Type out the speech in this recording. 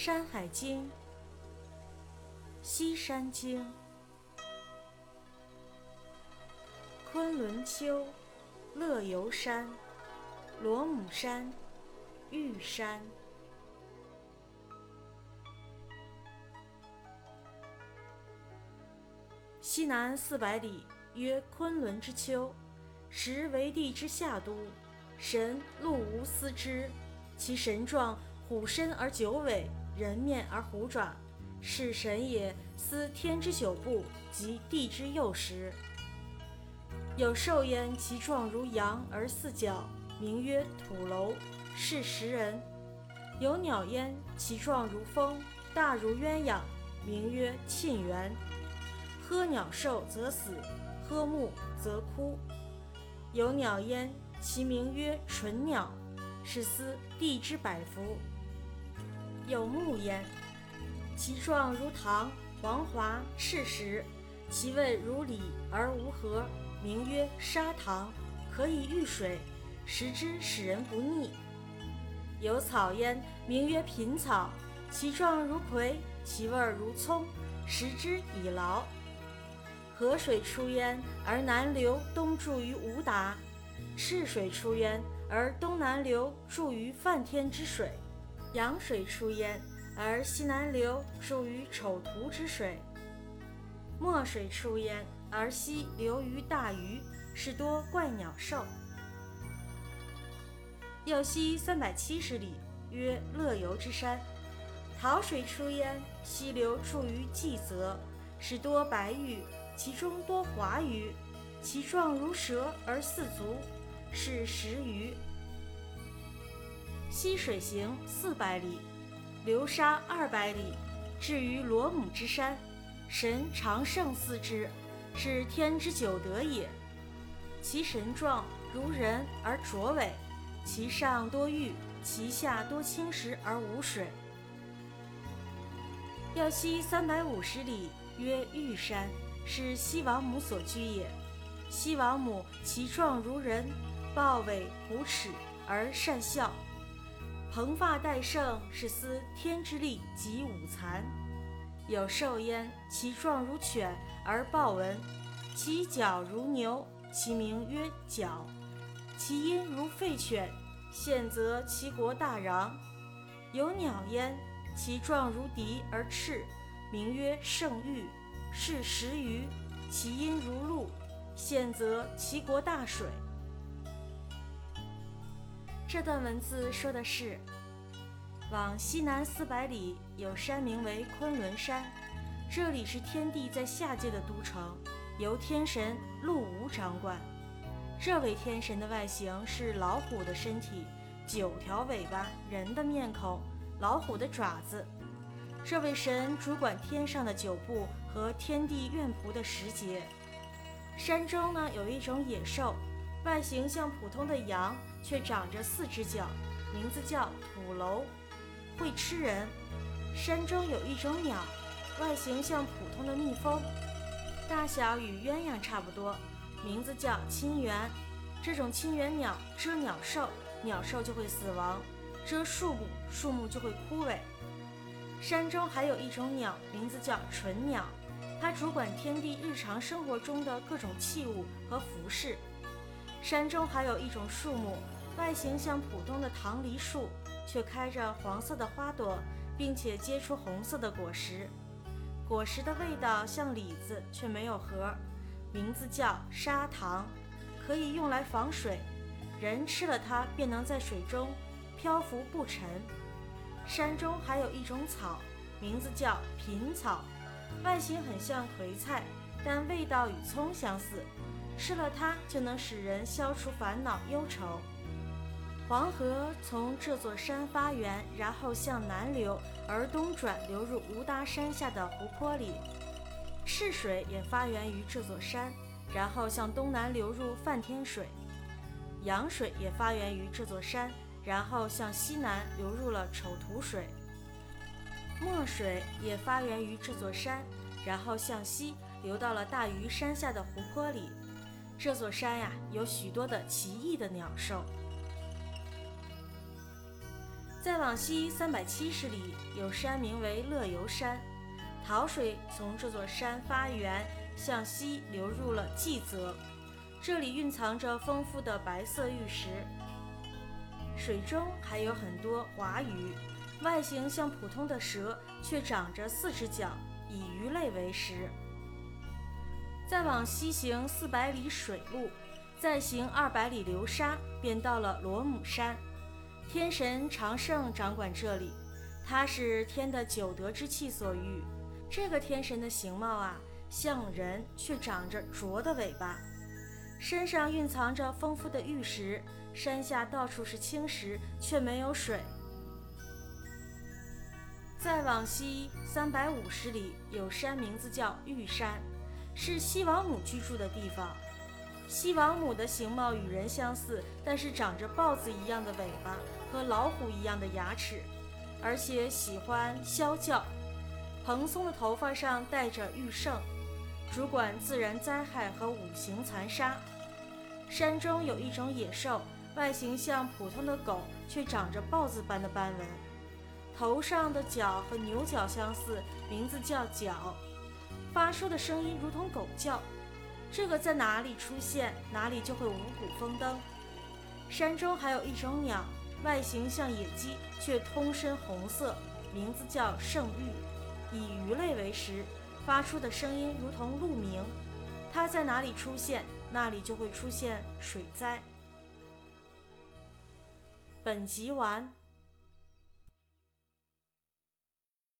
山海经》《西山经》昆仑丘、乐游山、罗姆山、玉山。西南四百里，曰昆仑之丘，实为帝之下都。神鹿无思之，其神状虎身而九尾，人面而虎爪，是神也。司天之九部，及地之幼时。有兽焉，其状如羊而四角，名曰土楼，是食人。有鸟焉，其状如蜂，大如鸳鸯，名曰沁园。喝鸟兽则死，喝木则枯。有鸟焉。其名曰纯鸟，是思地之百福。有木焉，其状如糖，黄华赤实，其味如李而无核，名曰砂糖，可以御水，食之使人不腻。有草焉，名曰品草，其状如葵，其味如葱，食之以劳。河水出焉，而南流，东注于吴达。赤水出焉，而东南流，注于梵天之水；阳水出焉，而西南流，注于丑途之水；墨水出焉，而西流于大鱼，是多怪鸟兽。右西三百七十里，曰乐游之山。桃水出焉，西流注于季泽，是多白玉，其中多华鱼，其状如蛇而四足。是石鱼。西水行四百里，流沙二百里，至于罗姆之山。神常胜司之，是天之九德也。其神状如人而卓尾，其上多玉，其下多青石而无水。要西三百五十里，曰玉山，是西王母所居也。西王母其状如人。豹尾虎齿而善笑，蓬发戴胜，是司天之力及五残。有兽焉，其状如犬而豹纹，其角如牛，其名曰角。其音如吠犬，现则其国大禳。有鸟焉，其状如笛而翅，名曰圣玉，是食鱼。其音如鹿，现则其国大水。这段文字说的是，往西南四百里有山名为昆仑山，这里是天帝在下界的都城，由天神陆无掌管。这位天神的外形是老虎的身体，九条尾巴，人的面孔，老虎的爪子。这位神主管天上的九部和天地院仆的时节。山中呢有一种野兽。外形像普通的羊，却长着四只脚，名字叫土楼，会吃人。山中有一种鸟，外形像普通的蜜蜂，大小与鸳鸯差不多，名字叫青猿。这种青猿鸟蛰鸟兽，鸟兽就会死亡；蛰树木，树木就会枯萎。山中还有一种鸟，名字叫纯鸟，它主管天地日常生活中的各种器物和服饰。山中还有一种树木，外形像普通的棠梨树，却开着黄色的花朵，并且结出红色的果实。果实的味道像李子，却没有核，名字叫砂糖，可以用来防水。人吃了它，便能在水中漂浮不沉。山中还有一种草，名字叫品草，外形很像葵菜，但味道与葱相似。吃了它就能使人消除烦恼忧愁。黄河从这座山发源，然后向南流，而东转流入无达山下的湖泊里。赤水也发源于这座山，然后向东南流入梵天水。羊水也发源于这座山，然后向西南流入了丑土水。墨水也发源于这座山，然后向西流到了大鱼山下的湖泊里。这座山呀，有许多的奇异的鸟兽。再往西三百七十里，有山名为乐游山，桃水从这座山发源，向西流入了济泽，这里蕴藏着丰富的白色玉石。水中还有很多华鱼，外形像普通的蛇，却长着四只脚，以鱼类为食。再往西行四百里水路，再行二百里流沙，便到了罗母山。天神长胜掌管这里，他是天的九德之气所育。这个天神的形貌啊，像人，却长着拙的尾巴，身上蕴藏着丰富的玉石。山下到处是青石，却没有水。再往西三百五十里，有山，名字叫玉山，是西王母居住的地方。西王母的形貌与人相似，但是长着豹子一样的尾巴和老虎一样的牙齿，而且喜欢啸叫。蓬松的头发上戴着玉胜，主管自然灾害和五行残杀。山中有一种野兽。外形像普通的狗，却长着豹子般的斑纹，头上的角和牛角相似，名字叫角，发出的声音如同狗叫。这个在哪里出现，哪里就会五谷丰登。山中还有一种鸟，外形像野鸡，却通身红色，名字叫圣玉，以鱼类为食，发出的声音如同鹿鸣。它在哪里出现，那里就会出现水灾。本集完。